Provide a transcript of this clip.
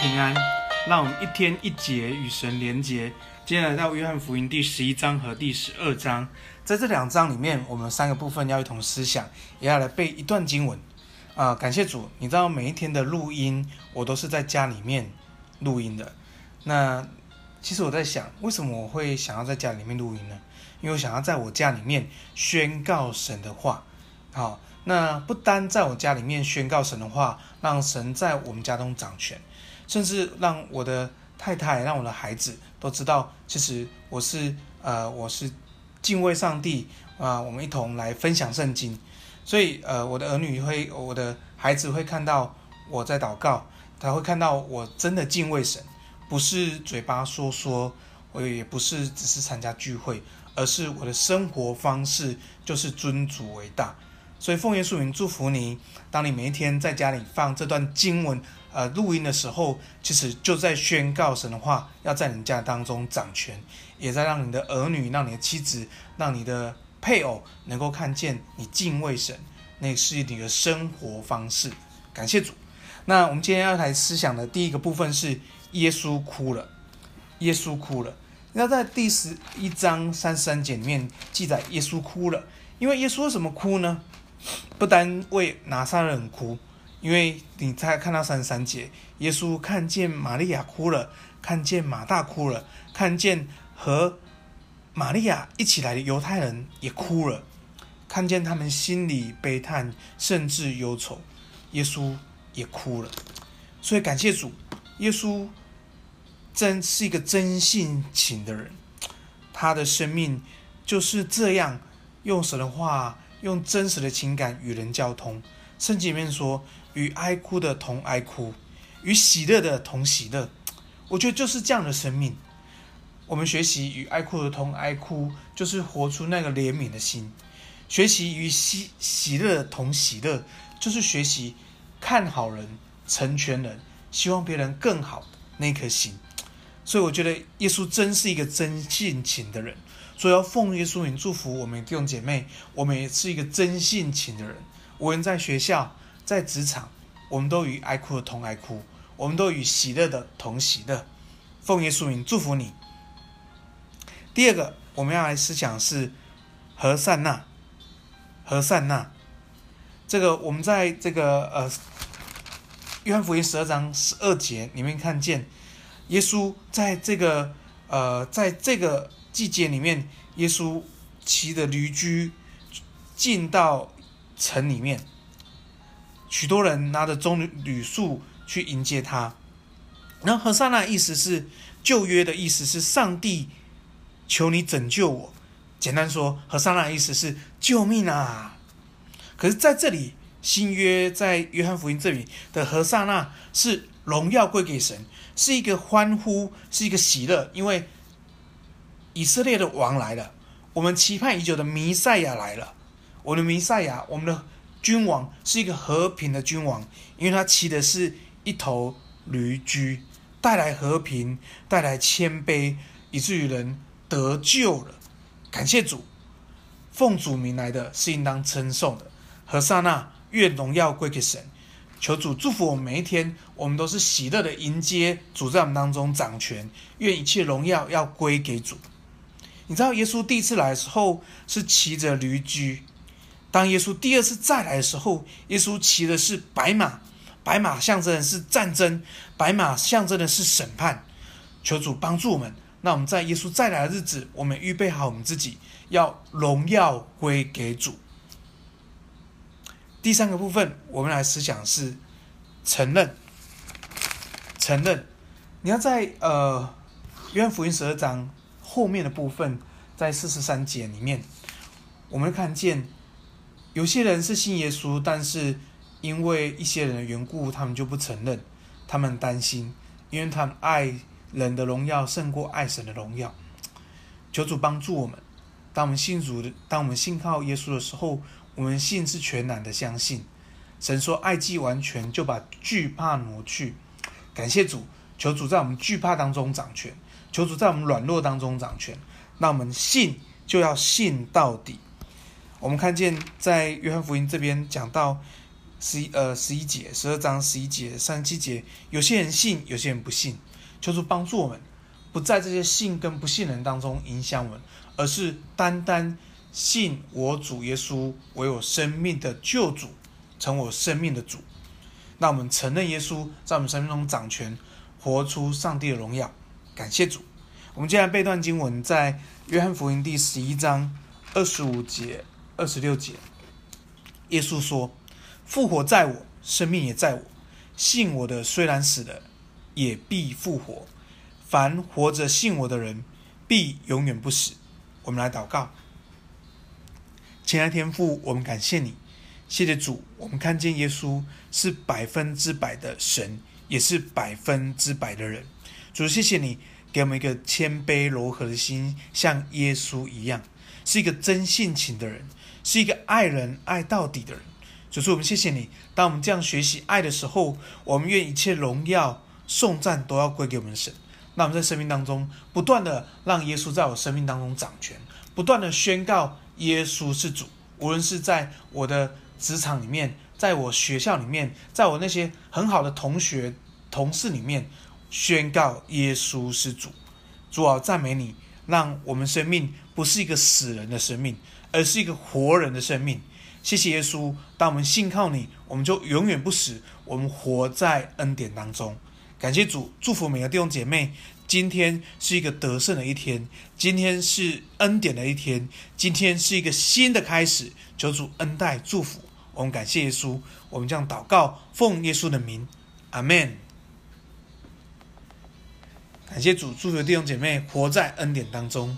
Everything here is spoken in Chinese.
平安，让我们一天一节与神连结。今天来到约翰福音第十一章和第十二章，在这两章里面，我们三个部分要一同思想，也要来背一段经文。啊、感谢主！你知道每一天的录音，我都是在家里面录音的。那其实我在想，为什么我会想要在家里面录音呢？因为我想要在我家里面宣告神的话。好。那不单在我家里面宣告神的话，让神在我们家中掌权，甚至让我的太太、让我的孩子都知道，其实我是呃，我是敬畏上帝啊、我们一同来分享圣经，所以呃，我的儿女会，我的孩子会看到我在祷告，他会看到我真的敬畏神，不是嘴巴说说，我也不是只是参加聚会，而是我的生活方式就是尊主为大。所以奉耶稣名祝福你。当你每一天在家里放这段经文，呃，录音的时候，其实就在宣告神的话，要在你家当中掌权，也在让你的儿女、让你的妻子、让你的配偶能够看见你敬畏神，那是你的生活方式。感谢主。那我们今天要来思想的第一个部分是耶稣哭了。耶稣哭了。那在第十一章三十三节里面记载，耶稣哭了。因为耶稣为什么哭呢？不单为拿撒勒哭，因为你再看到三十三节，耶稣看见玛利亚哭了，看见马大哭了，看见和玛利亚一起来的犹太人也哭了，看见他们心里悲叹，甚至忧愁，耶稣也哭了。所以感谢主，耶稣真是一个真性情的人，他的生命就是这样，用神的话。用真实的情感与人交通，圣经里面说：“与哀哭的同哀哭，与喜乐的同喜乐。”我觉得就是这样的生命。我们学习与哀哭的同哀哭，就是活出那个怜悯的心；学习与喜喜乐同喜乐，就是学习看好人、成全人，希望别人更好的那颗心。所以，我觉得耶稣真是一个真性情的人。所以要奉耶稣名祝福我们弟兄姐妹，我们也是一个真性情的人。无论在学校、在职场，我们都与爱哭的同爱哭，我们都与喜乐的同喜乐。奉耶稣名祝福你。第二个，我们要来思想是和善那，和善那。这个我们在这个呃约翰福音十二章十二节里面看见，耶稣在这个呃在这个。季节里面，耶稣骑着驴驹进到城里面，许多人拿着棕榈树去迎接他。然后和散那意思是旧约的意思是上帝求你拯救我。简单说，和散那意思是救命啊！可是在这里新约在约翰福音这里的和散那是荣耀归给神，是一个欢呼，是一个喜乐，因为。以色列的王来了，我们期盼已久的弥赛亚来了。我的弥赛亚，我们的君王是一个和平的君王，因为他骑的是一头驴驹，带来和平，带来谦卑，以至于人得救了。感谢主，奉主名来的是应当称颂的。和萨那，愿荣耀归给神。求主祝福我们每一天，我们都是喜乐的迎接主在我们当中掌权。愿一切荣耀要归给主。你知道耶稣第一次来的时候是骑着驴驹，当耶稣第二次再来的时候，耶稣骑的是白马，白马象征的是战争，白马象征的是审判。求主帮助我们，那我们在耶稣再来的日子，我们预备好我们自己，要荣耀归给主。第三个部分，我们来思想是承认，承认。你要在呃约翰福音十二章。后面的部分，在四十三节里面，我们看见有些人是信耶稣，但是因为一些人的缘故，他们就不承认，他们担心，因为他们爱人的荣耀胜过爱神的荣耀。求主帮助我们，当我们信主的，当我们信靠耶稣的时候，我们信是全然的相信。神说：“爱既完全，就把惧怕挪去。”感谢主，求主在我们惧怕当中掌权。求主在我们软弱当中掌权，那我们信就要信到底。我们看见在约翰福音这边讲到，十一呃十一节，十二章十一节三十七节，有些人信，有些人不信。求主帮助我们，不在这些信跟不信人当中影响我们，而是单单信我主耶稣为我生命的救主，成我生命的主。那我们承认耶稣在我们生命中掌权，活出上帝的荣耀。感谢主。我们接下来背段经文，在约翰福音第十一章二十五节、二十六节。耶稣说：“复活在我，生命也在我。信我的，虽然死了，也必复活。凡活着信我的人，必永远不死。”我们来祷告。亲爱天父，我们感谢你，谢谢主。我们看见耶稣是百分之百的神，也是百分之百的人。主，谢谢你。给我们一个谦卑柔和的心，像耶稣一样，是一个真性情的人，是一个爱人爱到底的人。主，我们谢谢你。当我们这样学习爱的时候，我们愿一切荣耀颂赞都要归给我们神。那我们在生命当中不断的让耶稣在我生命当中掌权，不断的宣告耶稣是主。无论是在我的职场里面，在我学校里面，在我那些很好的同学同事里面。宣告耶稣是主，主啊，赞美你，让我们生命不是一个死人的生命，而是一个活人的生命。谢谢耶稣，当我们信靠你，我们就永远不死，我们活在恩典当中。感谢主，祝福每个弟兄姐妹。今天是一个得胜的一天，今天是恩典的一天，今天是一个新的开始。求主恩待祝福，我们感谢耶稣，我们将祷告，奉耶稣的名，阿门。感谢主，祝福弟兄姐妹活在恩典当中。